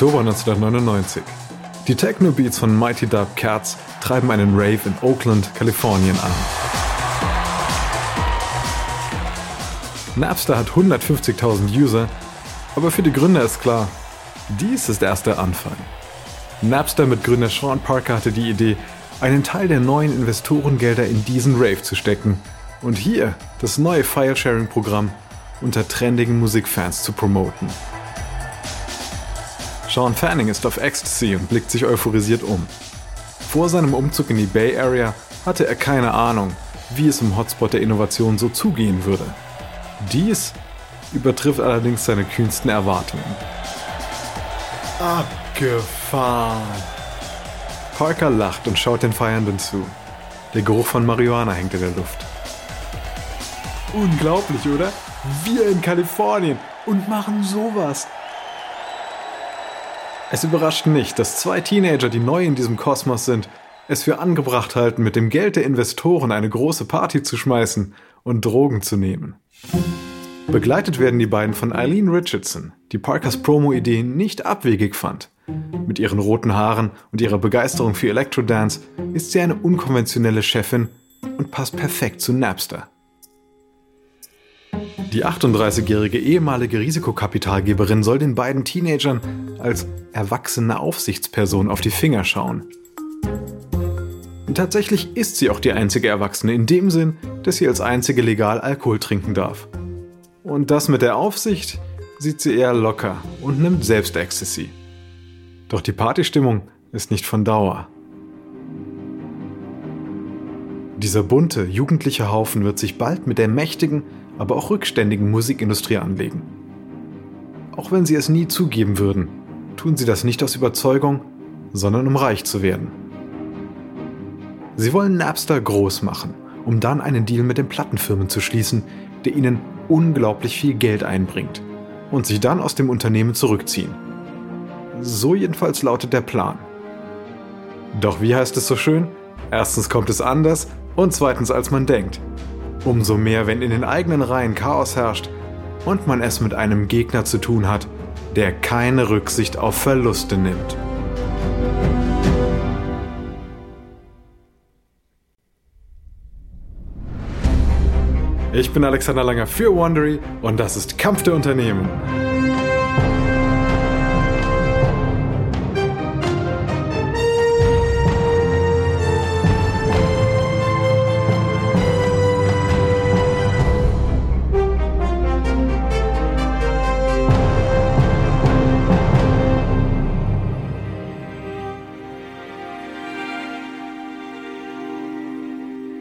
Oktober 1999. Die Techno-Beats von Mighty Dub Cats treiben einen Rave in Oakland, Kalifornien an. Napster hat 150.000 User, aber für die Gründer ist klar, dies ist erst der Anfang. Napster mit Gründer Sean Parker hatte die Idee, einen Teil der neuen Investorengelder in diesen Rave zu stecken und hier das neue File-Sharing-Programm unter trendigen Musikfans zu promoten. Sean Fanning ist auf Ecstasy und blickt sich euphorisiert um. Vor seinem Umzug in die Bay Area hatte er keine Ahnung, wie es im Hotspot der Innovation so zugehen würde. Dies übertrifft allerdings seine kühnsten Erwartungen. Abgefahren. Parker lacht und schaut den Feiernden zu. Der Geruch von Marihuana hängt in der Luft. Unglaublich, oder? Wir in Kalifornien und machen sowas. Es überrascht nicht, dass zwei Teenager, die neu in diesem Kosmos sind, es für angebracht halten, mit dem Geld der Investoren eine große Party zu schmeißen und Drogen zu nehmen. Begleitet werden die beiden von Eileen Richardson, die Parkers Promo-Idee nicht abwegig fand. Mit ihren roten Haaren und ihrer Begeisterung für Electrodance ist sie eine unkonventionelle Chefin und passt perfekt zu Napster. Die 38-jährige ehemalige Risikokapitalgeberin soll den beiden Teenagern als erwachsene Aufsichtsperson auf die Finger schauen. Tatsächlich ist sie auch die einzige Erwachsene in dem Sinn, dass sie als einzige legal Alkohol trinken darf. Und das mit der Aufsicht sieht sie eher locker und nimmt selbst Ecstasy. Doch die Partystimmung ist nicht von Dauer. Dieser bunte, jugendliche Haufen wird sich bald mit der mächtigen, aber auch rückständigen Musikindustrie anlegen. Auch wenn sie es nie zugeben würden, tun sie das nicht aus Überzeugung, sondern um reich zu werden. Sie wollen Napster groß machen, um dann einen Deal mit den Plattenfirmen zu schließen, der ihnen unglaublich viel Geld einbringt und sich dann aus dem Unternehmen zurückziehen. So jedenfalls lautet der Plan. Doch wie heißt es so schön? Erstens kommt es anders und zweitens als man denkt. Umso mehr, wenn in den eigenen Reihen Chaos herrscht und man es mit einem Gegner zu tun hat, der keine Rücksicht auf Verluste nimmt. Ich bin Alexander Langer für Wondery und das ist Kampf der Unternehmen.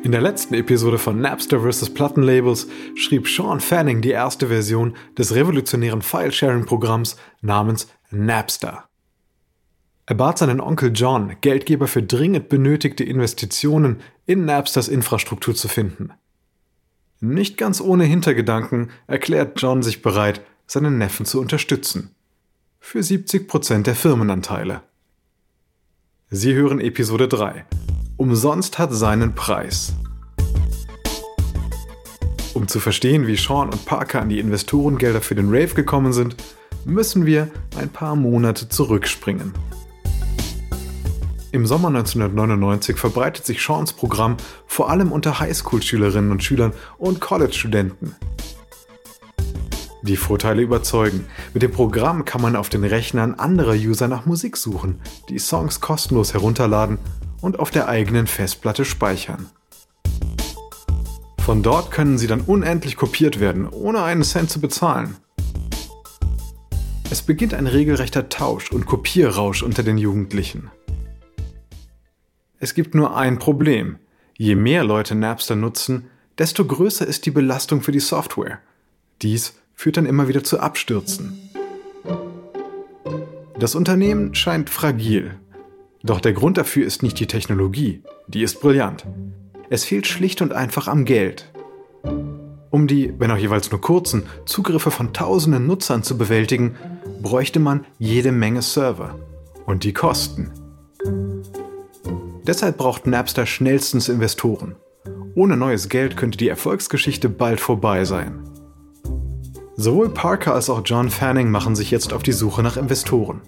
In der letzten Episode von Napster vs. Plattenlabels schrieb Sean Fanning die erste Version des revolutionären File-Sharing-Programms namens Napster. Er bat seinen Onkel John, Geldgeber für dringend benötigte Investitionen in Napsters Infrastruktur zu finden. Nicht ganz ohne Hintergedanken erklärt John sich bereit, seinen Neffen zu unterstützen. Für 70% der Firmenanteile. Sie hören Episode 3 Umsonst hat seinen Preis. Um zu verstehen, wie Sean und Parker an die Investorengelder für den Rave gekommen sind, müssen wir ein paar Monate zurückspringen. Im Sommer 1999 verbreitet sich Seans Programm vor allem unter Highschool-Schülerinnen und Schülern und College-Studenten. Die Vorteile überzeugen. Mit dem Programm kann man auf den Rechnern anderer User nach Musik suchen, die Songs kostenlos herunterladen und auf der eigenen Festplatte speichern. Von dort können sie dann unendlich kopiert werden, ohne einen Cent zu bezahlen. Es beginnt ein regelrechter Tausch und Kopierrausch unter den Jugendlichen. Es gibt nur ein Problem. Je mehr Leute Napster nutzen, desto größer ist die Belastung für die Software. Dies führt dann immer wieder zu Abstürzen. Das Unternehmen scheint fragil doch der Grund dafür ist nicht die Technologie, die ist brillant. Es fehlt schlicht und einfach am Geld. Um die, wenn auch jeweils nur kurzen, Zugriffe von tausenden Nutzern zu bewältigen, bräuchte man jede Menge Server. Und die Kosten. Deshalb braucht Napster schnellstens Investoren. Ohne neues Geld könnte die Erfolgsgeschichte bald vorbei sein. Sowohl Parker als auch John Fanning machen sich jetzt auf die Suche nach Investoren.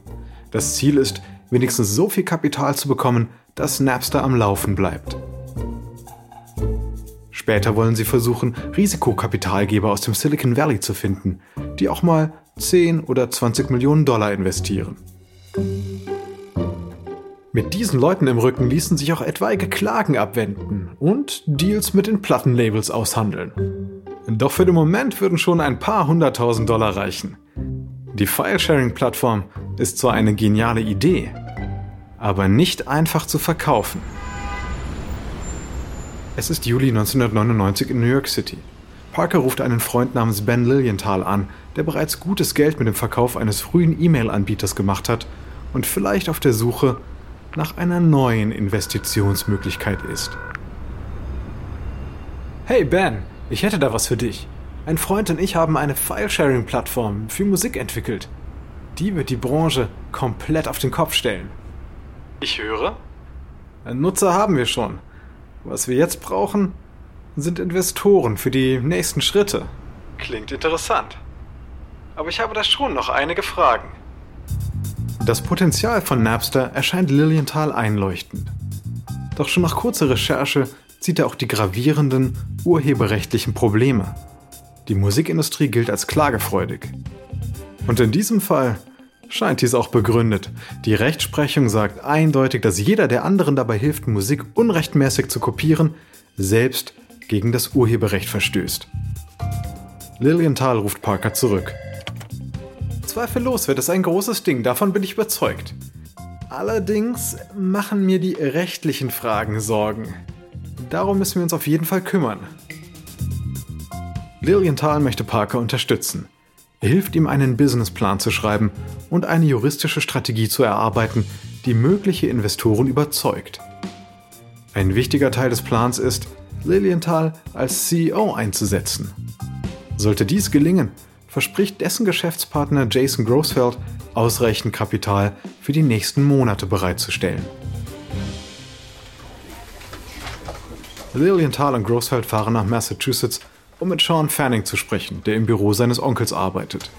Das Ziel ist, wenigstens so viel Kapital zu bekommen, dass Napster am Laufen bleibt. Später wollen sie versuchen, Risikokapitalgeber aus dem Silicon Valley zu finden, die auch mal 10 oder 20 Millionen Dollar investieren. Mit diesen Leuten im Rücken ließen sich auch etwaige Klagen abwenden und Deals mit den Plattenlabels aushandeln. Doch für den Moment würden schon ein paar hunderttausend Dollar reichen. Die File-Sharing-Plattform ist zwar eine geniale Idee, aber nicht einfach zu verkaufen. Es ist Juli 1999 in New York City. Parker ruft einen Freund namens Ben Lilienthal an, der bereits gutes Geld mit dem Verkauf eines frühen E-Mail-Anbieters gemacht hat und vielleicht auf der Suche nach einer neuen Investitionsmöglichkeit ist. Hey Ben, ich hätte da was für dich. Ein Freund und ich haben eine File-Sharing-Plattform für Musik entwickelt. Die wird die Branche komplett auf den Kopf stellen. Ich höre? Nutzer haben wir schon. Was wir jetzt brauchen, sind Investoren für die nächsten Schritte. Klingt interessant. Aber ich habe da schon noch einige Fragen. Das Potenzial von Napster erscheint Lilienthal einleuchtend. Doch schon nach kurzer Recherche sieht er auch die gravierenden urheberrechtlichen Probleme. Die Musikindustrie gilt als klagefreudig. Und in diesem Fall scheint dies auch begründet. Die Rechtsprechung sagt eindeutig, dass jeder, der anderen dabei hilft, Musik unrechtmäßig zu kopieren, selbst gegen das Urheberrecht verstößt. Lilienthal ruft Parker zurück. Zweifellos wird es ein großes Ding, davon bin ich überzeugt. Allerdings machen mir die rechtlichen Fragen Sorgen. Darum müssen wir uns auf jeden Fall kümmern. Lilienthal möchte Parker unterstützen. Hilft ihm, einen Businessplan zu schreiben und eine juristische Strategie zu erarbeiten, die mögliche Investoren überzeugt. Ein wichtiger Teil des Plans ist, Lilienthal als CEO einzusetzen. Sollte dies gelingen, verspricht dessen Geschäftspartner Jason Grossfeld ausreichend Kapital für die nächsten Monate bereitzustellen. Lilienthal und Grossfeld fahren nach Massachusetts, um mit Sean Fanning zu sprechen, der im Büro seines Onkels arbeitet.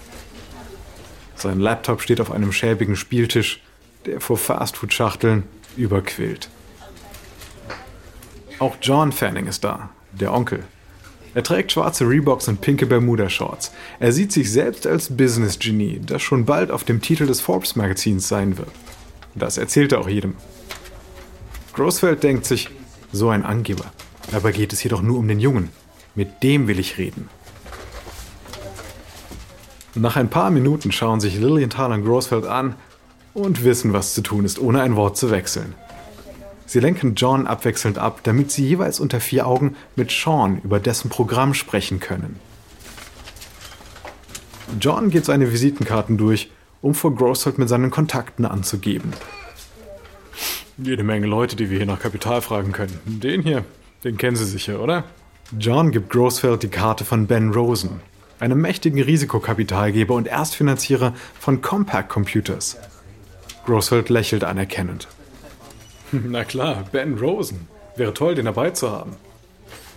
Sein Laptop steht auf einem schäbigen Spieltisch, der vor Fastfood-Schachteln überquillt. Auch John Fanning ist da, der Onkel. Er trägt schwarze Reeboks und pinke Bermuda-Shorts. Er sieht sich selbst als Business-Genie, das schon bald auf dem Titel des Forbes-Magazins sein wird. Das erzählt er auch jedem. Grossfeld denkt sich, so ein Angeber. Dabei geht es jedoch nur um den Jungen. Mit dem will ich reden. Nach ein paar Minuten schauen sich Lilienthal und Grossfeld an und wissen, was zu tun ist, ohne ein Wort zu wechseln. Sie lenken John abwechselnd ab, damit sie jeweils unter vier Augen mit Sean über dessen Programm sprechen können. John geht seine Visitenkarten durch, um vor Grossfeld mit seinen Kontakten anzugeben. Jede Menge Leute, die wir hier nach Kapital fragen können. Den hier, den kennen Sie sicher, oder? John gibt Grossfeld die Karte von Ben Rosen, einem mächtigen Risikokapitalgeber und Erstfinanzierer von Compaq Computers. Grossfeld lächelt anerkennend. Na klar, Ben Rosen. Wäre toll, den dabei zu haben.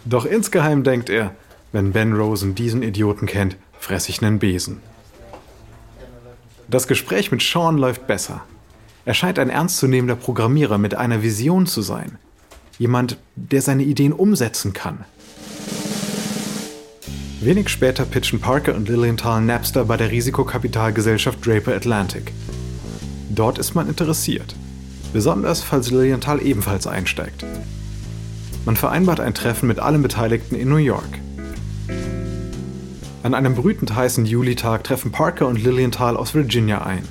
Doch insgeheim denkt er, wenn Ben Rosen diesen Idioten kennt, fress ich nen Besen. Das Gespräch mit Sean läuft besser. Er scheint ein ernstzunehmender Programmierer mit einer Vision zu sein. Jemand, der seine Ideen umsetzen kann. Wenig später pitchen Parker und Lilienthal Napster bei der Risikokapitalgesellschaft Draper Atlantic. Dort ist man interessiert besonders falls Lilienthal ebenfalls einsteigt. Man vereinbart ein Treffen mit allen Beteiligten in New York. An einem brütend heißen Julitag treffen Parker und Lilienthal aus Virginia ein.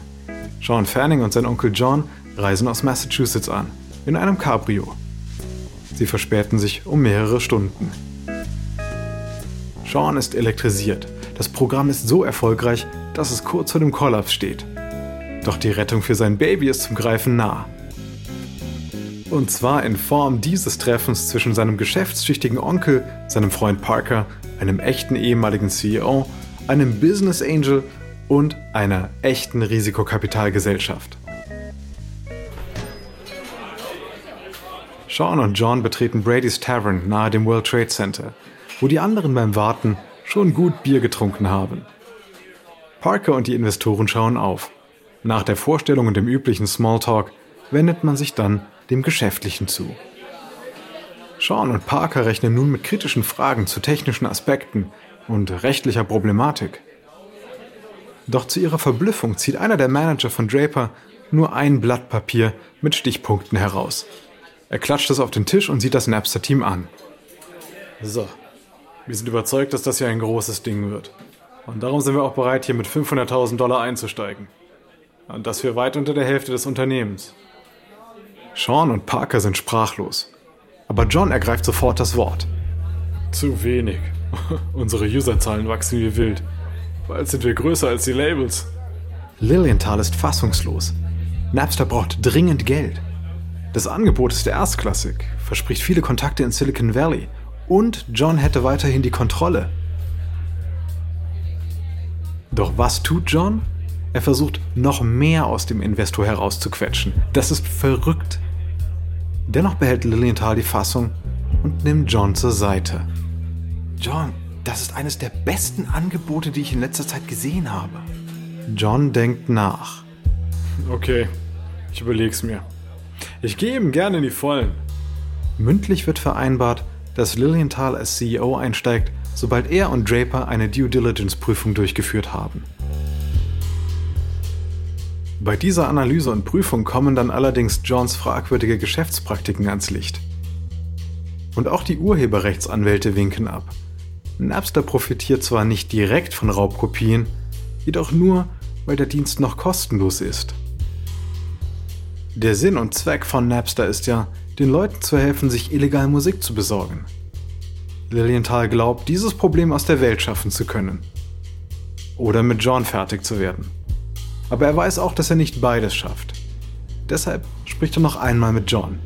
Sean Fanning und sein Onkel John reisen aus Massachusetts an, in einem Cabrio. Sie verspäten sich um mehrere Stunden. Sean ist elektrisiert. Das Programm ist so erfolgreich, dass es kurz vor dem Kollaps steht. Doch die Rettung für sein Baby ist zum Greifen nah. Und zwar in Form dieses Treffens zwischen seinem geschäftstüchtigen Onkel, seinem Freund Parker, einem echten ehemaligen CEO, einem Business Angel und einer echten Risikokapitalgesellschaft. Sean und John betreten Brady's Tavern nahe dem World Trade Center, wo die anderen beim Warten schon gut Bier getrunken haben. Parker und die Investoren schauen auf. Nach der Vorstellung und dem üblichen Smalltalk wendet man sich dann dem Geschäftlichen zu. Sean und Parker rechnen nun mit kritischen Fragen zu technischen Aspekten und rechtlicher Problematik. Doch zu ihrer Verblüffung zieht einer der Manager von Draper nur ein Blatt Papier mit Stichpunkten heraus. Er klatscht es auf den Tisch und sieht das Napster-Team an. So, wir sind überzeugt, dass das hier ein großes Ding wird. Und darum sind wir auch bereit, hier mit 500.000 Dollar einzusteigen. Und das für weit unter der Hälfte des Unternehmens. Sean und Parker sind sprachlos. Aber John ergreift sofort das Wort. Zu wenig. Unsere Userzahlen wachsen wie wild. Bald sind wir größer als die Labels. Lilienthal ist fassungslos. Napster braucht dringend Geld. Das Angebot ist erstklassig, verspricht viele Kontakte in Silicon Valley und John hätte weiterhin die Kontrolle. Doch was tut John? Er versucht noch mehr aus dem Investor herauszuquetschen. Das ist verrückt. Dennoch behält Lilienthal die Fassung und nimmt John zur Seite. John, das ist eines der besten Angebote, die ich in letzter Zeit gesehen habe. John denkt nach. Okay, ich überleg's mir. Ich gehe ihm gerne in die Vollen. Mündlich wird vereinbart, dass Lilienthal als CEO einsteigt, sobald er und Draper eine Due Diligence-Prüfung durchgeführt haben. Bei dieser Analyse und Prüfung kommen dann allerdings Johns fragwürdige Geschäftspraktiken ans Licht. Und auch die Urheberrechtsanwälte winken ab. Napster profitiert zwar nicht direkt von Raubkopien, jedoch nur, weil der Dienst noch kostenlos ist. Der Sinn und Zweck von Napster ist ja, den Leuten zu helfen, sich illegal Musik zu besorgen. Lilienthal glaubt, dieses Problem aus der Welt schaffen zu können. Oder mit John fertig zu werden. Aber er weiß auch, dass er nicht beides schafft. Deshalb spricht er noch einmal mit John.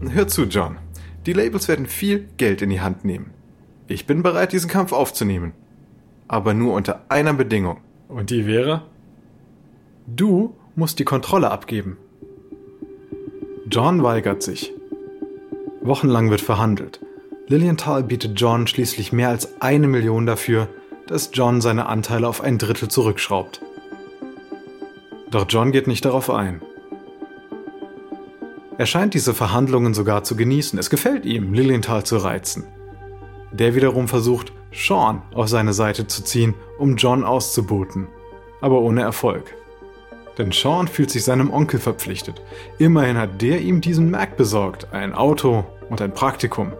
Hör zu, John. Die Labels werden viel Geld in die Hand nehmen. Ich bin bereit, diesen Kampf aufzunehmen. Aber nur unter einer Bedingung. Und die wäre? Du musst die Kontrolle abgeben. John weigert sich. Wochenlang wird verhandelt. Lilienthal bietet John schließlich mehr als eine Million dafür, dass John seine Anteile auf ein Drittel zurückschraubt. Doch John geht nicht darauf ein. Er scheint diese Verhandlungen sogar zu genießen. Es gefällt ihm, Lilienthal zu reizen. Der wiederum versucht, Sean auf seine Seite zu ziehen, um John auszuboten, aber ohne Erfolg. Denn Sean fühlt sich seinem Onkel verpflichtet. Immerhin hat der ihm diesen Mac besorgt, ein Auto und ein Praktikum.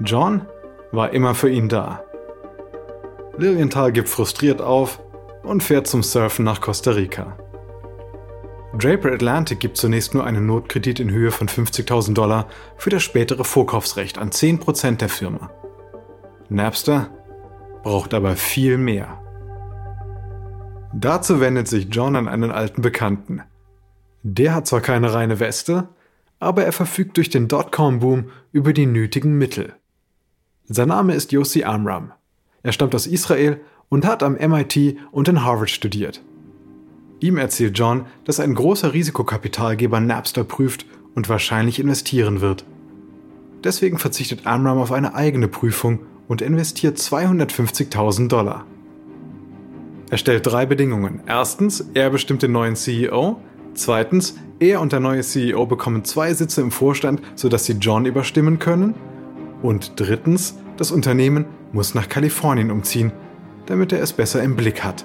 John war immer für ihn da. Lilienthal gibt frustriert auf und fährt zum Surfen nach Costa Rica. Draper Atlantic gibt zunächst nur einen Notkredit in Höhe von 50.000 Dollar für das spätere Vorkaufsrecht an 10% der Firma. Napster braucht aber viel mehr. Dazu wendet sich John an einen alten Bekannten. Der hat zwar keine reine Weste, aber er verfügt durch den Dotcom-Boom über die nötigen Mittel. Sein Name ist Yossi Amram. Er stammt aus Israel und hat am MIT und in Harvard studiert. Ihm erzählt John, dass ein großer Risikokapitalgeber Napster prüft und wahrscheinlich investieren wird. Deswegen verzichtet Amram auf eine eigene Prüfung und investiert 250.000 Dollar. Er stellt drei Bedingungen. Erstens, er bestimmt den neuen CEO. Zweitens, er und der neue CEO bekommen zwei Sitze im Vorstand, sodass sie John überstimmen können. Und drittens, das Unternehmen muss nach Kalifornien umziehen, damit er es besser im Blick hat.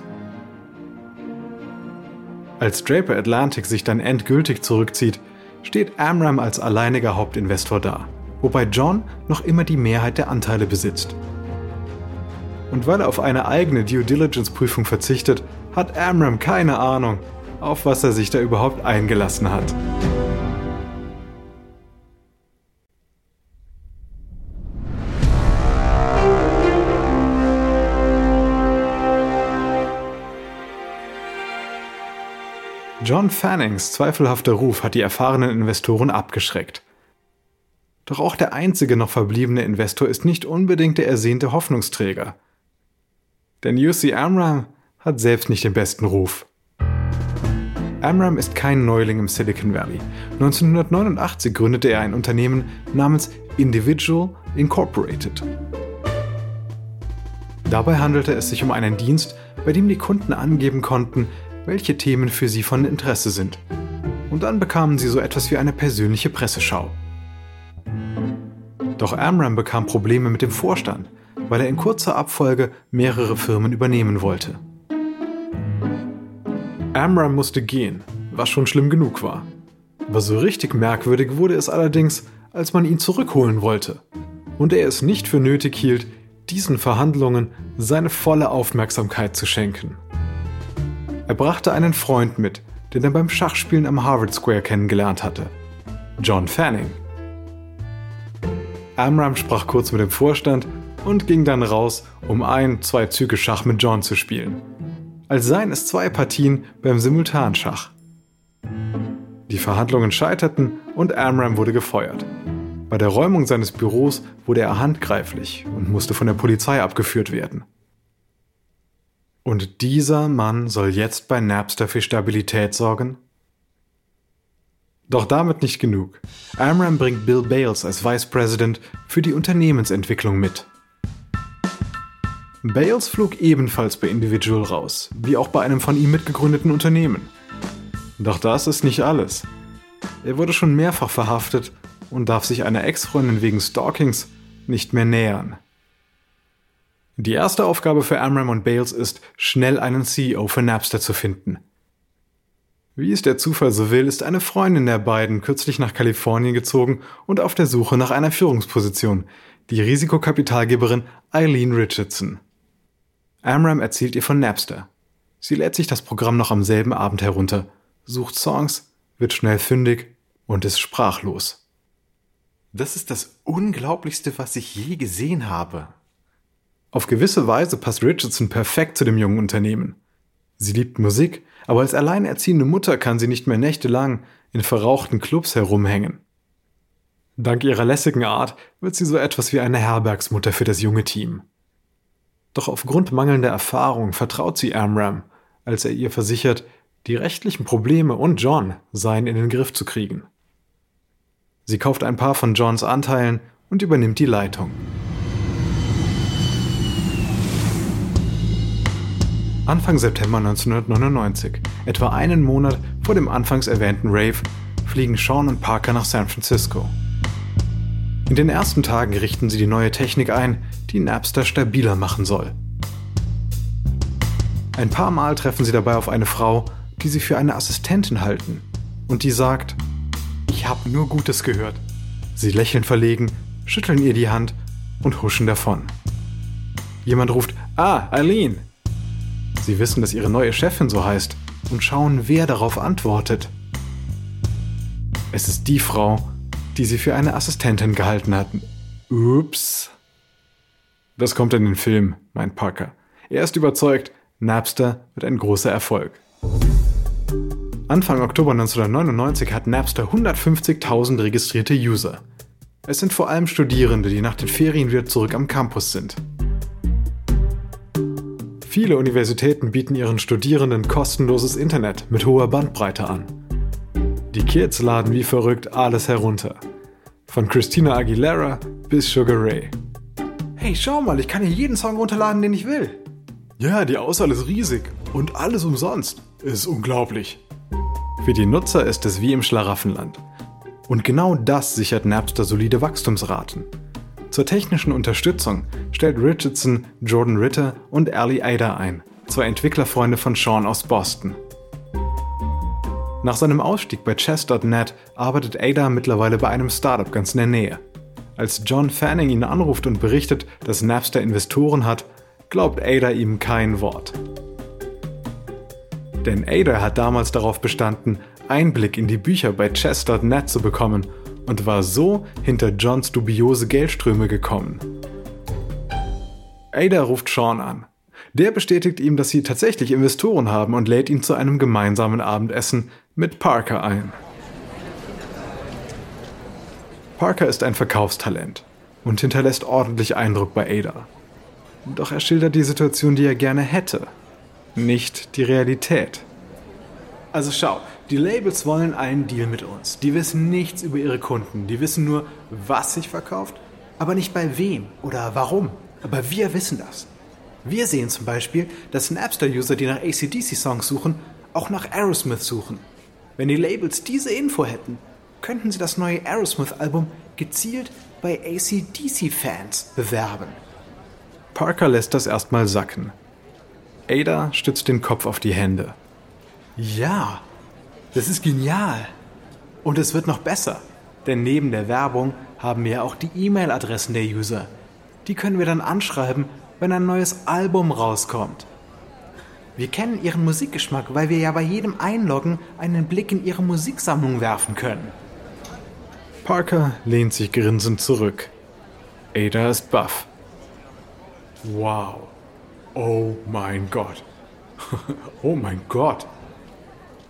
Als Draper Atlantic sich dann endgültig zurückzieht, steht Amram als alleiniger Hauptinvestor da, wobei John noch immer die Mehrheit der Anteile besitzt. Und weil er auf eine eigene Due Diligence Prüfung verzichtet, hat Amram keine Ahnung, auf was er sich da überhaupt eingelassen hat. John Fannings zweifelhafter Ruf hat die erfahrenen Investoren abgeschreckt. Doch auch der einzige noch verbliebene Investor ist nicht unbedingt der ersehnte Hoffnungsträger. Denn UC Amram hat selbst nicht den besten Ruf. Amram ist kein Neuling im Silicon Valley. 1989 gründete er ein Unternehmen namens Individual Incorporated. Dabei handelte es sich um einen Dienst, bei dem die Kunden angeben konnten, welche Themen für sie von Interesse sind. Und dann bekamen sie so etwas wie eine persönliche Presseschau. Doch Amram bekam Probleme mit dem Vorstand, weil er in kurzer Abfolge mehrere Firmen übernehmen wollte. Amram musste gehen, was schon schlimm genug war. Aber so richtig merkwürdig wurde es allerdings, als man ihn zurückholen wollte und er es nicht für nötig hielt, diesen Verhandlungen seine volle Aufmerksamkeit zu schenken. Er brachte einen Freund mit, den er beim Schachspielen am Harvard Square kennengelernt hatte, John Fanning. Amram sprach kurz mit dem Vorstand und ging dann raus, um ein, zwei Züge Schach mit John zu spielen. Als seien es zwei Partien beim Simultanschach. Die Verhandlungen scheiterten und Amram wurde gefeuert. Bei der Räumung seines Büros wurde er handgreiflich und musste von der Polizei abgeführt werden. Und dieser Mann soll jetzt bei Napster für Stabilität sorgen? Doch damit nicht genug. Amram bringt Bill Bales als Vice President für die Unternehmensentwicklung mit. Bales flog ebenfalls bei Individual raus, wie auch bei einem von ihm mitgegründeten Unternehmen. Doch das ist nicht alles. Er wurde schon mehrfach verhaftet und darf sich einer Ex-Freundin wegen Stalkings nicht mehr nähern. Die erste Aufgabe für Amram und Bales ist, schnell einen CEO für Napster zu finden. Wie es der Zufall so will, ist eine Freundin der beiden kürzlich nach Kalifornien gezogen und auf der Suche nach einer Führungsposition, die Risikokapitalgeberin Eileen Richardson. Amram erzählt ihr von Napster. Sie lädt sich das Programm noch am selben Abend herunter, sucht Songs, wird schnell fündig und ist sprachlos. Das ist das Unglaublichste, was ich je gesehen habe. Auf gewisse Weise passt Richardson perfekt zu dem jungen Unternehmen. Sie liebt Musik, aber als alleinerziehende Mutter kann sie nicht mehr nächtelang in verrauchten Clubs herumhängen. Dank ihrer lässigen Art wird sie so etwas wie eine Herbergsmutter für das junge Team. Doch aufgrund mangelnder Erfahrung vertraut sie Amram, als er ihr versichert, die rechtlichen Probleme und John seien in den Griff zu kriegen. Sie kauft ein paar von Johns Anteilen und übernimmt die Leitung. Anfang September 1999, etwa einen Monat vor dem anfangs erwähnten Rave, fliegen Sean und Parker nach San Francisco. In den ersten Tagen richten sie die neue Technik ein, die Napster stabiler machen soll. Ein paar Mal treffen sie dabei auf eine Frau, die sie für eine Assistentin halten und die sagt, ich habe nur Gutes gehört. Sie lächeln verlegen, schütteln ihr die Hand und huschen davon. Jemand ruft, ah, Eileen. Sie wissen, dass ihre neue Chefin so heißt und schauen, wer darauf antwortet. Es ist die Frau, die sie für eine Assistentin gehalten hatten. Ups. Das kommt in den Film, meint Parker. Er ist überzeugt, Napster wird ein großer Erfolg. Anfang Oktober 1999 hat Napster 150.000 registrierte User. Es sind vor allem Studierende, die nach den Ferien wieder zurück am Campus sind. Viele Universitäten bieten ihren Studierenden kostenloses Internet mit hoher Bandbreite an. Die Kids laden wie verrückt alles herunter. Von Christina Aguilera bis Sugar Ray. Hey, schau mal, ich kann hier jeden Song runterladen, den ich will. Ja, die Auswahl ist riesig und alles umsonst. Ist unglaublich. Für die Nutzer ist es wie im Schlaraffenland. Und genau das sichert Napster solide Wachstumsraten. Zur technischen Unterstützung stellt Richardson Jordan Ritter und Ali Ada ein, zwei Entwicklerfreunde von Sean aus Boston. Nach seinem Ausstieg bei Chess.net arbeitet Ada mittlerweile bei einem Startup ganz in der Nähe. Als John Fanning ihn anruft und berichtet, dass Napster Investoren hat, glaubt Ada ihm kein Wort. Denn Ada hat damals darauf bestanden, Einblick in die Bücher bei chess.net zu bekommen und war so hinter Johns dubiose Geldströme gekommen. Ada ruft Sean an. Der bestätigt ihm, dass sie tatsächlich Investoren haben und lädt ihn zu einem gemeinsamen Abendessen mit Parker ein. Parker ist ein Verkaufstalent und hinterlässt ordentlich Eindruck bei Ada. Doch er schildert die Situation, die er gerne hätte nicht die Realität. Also schau, die Labels wollen einen Deal mit uns. Die wissen nichts über ihre Kunden. Die wissen nur, was sich verkauft, aber nicht bei wem oder warum. Aber wir wissen das. Wir sehen zum Beispiel, dass Napster-User, die nach ACDC-Songs suchen, auch nach Aerosmith suchen. Wenn die Labels diese Info hätten, könnten sie das neue Aerosmith-Album gezielt bei ACDC-Fans bewerben. Parker lässt das erstmal sacken. Ada stützt den Kopf auf die Hände. Ja, das ist genial. Und es wird noch besser, denn neben der Werbung haben wir auch die E-Mail-Adressen der User. Die können wir dann anschreiben, wenn ein neues Album rauskommt. Wir kennen ihren Musikgeschmack, weil wir ja bei jedem Einloggen einen Blick in ihre Musiksammlung werfen können. Parker lehnt sich grinsend zurück. Ada ist baff. Wow. Oh mein Gott. oh mein Gott.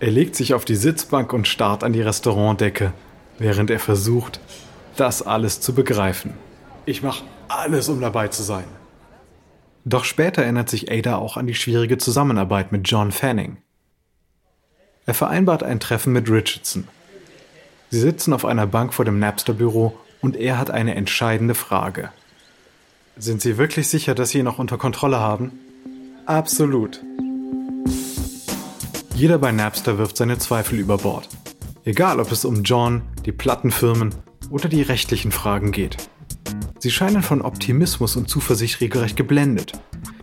Er legt sich auf die Sitzbank und starrt an die Restaurantdecke, während er versucht, das alles zu begreifen. Ich mache alles, um dabei zu sein. Doch später erinnert sich Ada auch an die schwierige Zusammenarbeit mit John Fanning. Er vereinbart ein Treffen mit Richardson. Sie sitzen auf einer Bank vor dem Napster-Büro und er hat eine entscheidende Frage. Sind Sie wirklich sicher, dass Sie ihn noch unter Kontrolle haben? Absolut. Jeder bei Napster wirft seine Zweifel über Bord. Egal, ob es um John, die Plattenfirmen oder die rechtlichen Fragen geht. Sie scheinen von Optimismus und Zuversicht regelrecht geblendet.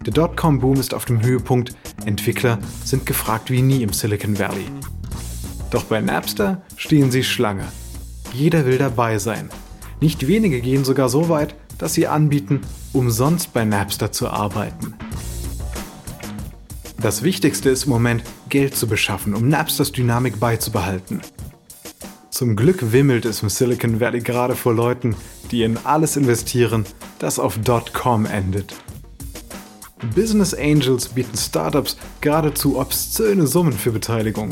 Der Dotcom-Boom ist auf dem Höhepunkt, Entwickler sind gefragt wie nie im Silicon Valley. Doch bei Napster stehen sie Schlange. Jeder will dabei sein. Nicht wenige gehen sogar so weit, dass sie anbieten, umsonst bei Napster zu arbeiten. Das Wichtigste ist im Moment, Geld zu beschaffen, um Napsters Dynamik beizubehalten. Zum Glück wimmelt es im Silicon Valley gerade vor Leuten, die in alles investieren, das auf .com endet. Business Angels bieten Startups geradezu obszöne Summen für Beteiligung.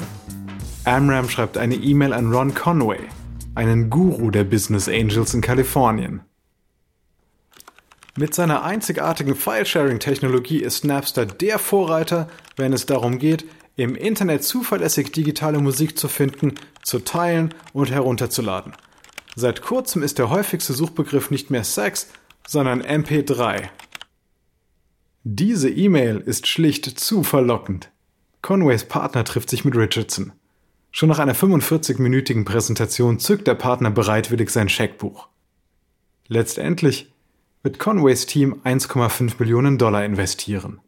Amram schreibt eine E-Mail an Ron Conway, einen Guru der Business Angels in Kalifornien. Mit seiner einzigartigen File-Sharing-Technologie ist Napster der Vorreiter, wenn es darum geht, im Internet zuverlässig digitale Musik zu finden, zu teilen und herunterzuladen. Seit kurzem ist der häufigste Suchbegriff nicht mehr Sex, sondern MP3. Diese E-Mail ist schlicht zu verlockend. Conways Partner trifft sich mit Richardson. Schon nach einer 45-minütigen Präsentation zückt der Partner bereitwillig sein Scheckbuch. Letztendlich wird Conways Team 1,5 Millionen Dollar investieren.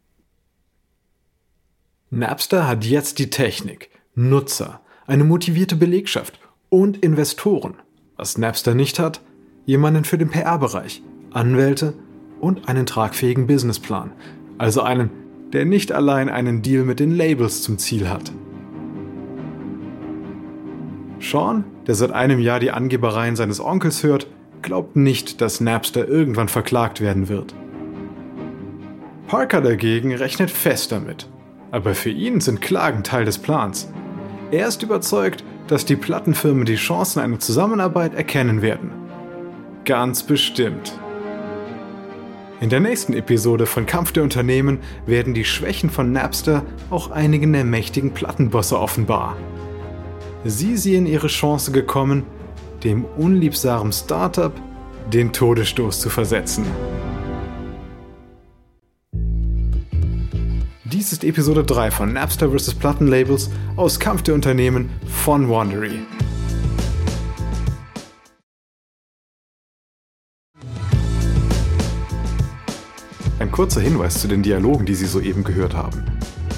Napster hat jetzt die Technik, Nutzer, eine motivierte Belegschaft und Investoren. Was Napster nicht hat, jemanden für den PR-Bereich, Anwälte und einen tragfähigen Businessplan. Also einen, der nicht allein einen Deal mit den Labels zum Ziel hat. Sean, der seit einem Jahr die Angebereien seines Onkels hört, glaubt nicht, dass Napster irgendwann verklagt werden wird. Parker dagegen rechnet fest damit. Aber für ihn sind Klagen Teil des Plans. Er ist überzeugt, dass die Plattenfirmen die Chancen einer Zusammenarbeit erkennen werden. Ganz bestimmt. In der nächsten Episode von Kampf der Unternehmen werden die Schwächen von Napster auch einigen der mächtigen Plattenbosse offenbar. Sie sehen ihre Chance gekommen, dem unliebsamen Startup den Todesstoß zu versetzen. Dies ist Episode 3 von Napster vs. Plattenlabels aus Kampf der Unternehmen von Wandery. Ein kurzer Hinweis zu den Dialogen, die Sie soeben gehört haben.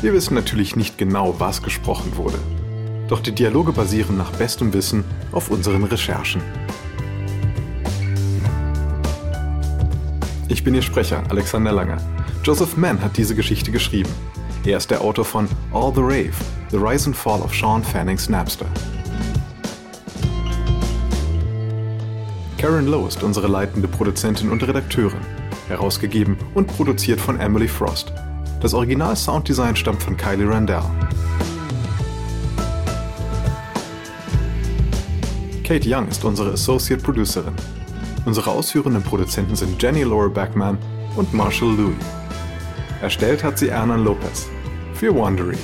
Wir wissen natürlich nicht genau, was gesprochen wurde. Doch die Dialoge basieren nach bestem Wissen auf unseren Recherchen. Ich bin Ihr Sprecher, Alexander Langer. Joseph Mann hat diese Geschichte geschrieben. Er ist der Autor von All the Rave, The Rise and Fall of Sean Fanning's Napster. Karen Lowe ist unsere leitende Produzentin und Redakteurin, herausgegeben und produziert von Emily Frost. Das Original-Sounddesign stammt von Kylie Randell. Kate Young ist unsere Associate Producerin. Unsere ausführenden Produzenten sind Jenny Laura Backman und Marshall Louis. Erstellt hat sie Ernan Lopez für Wondery.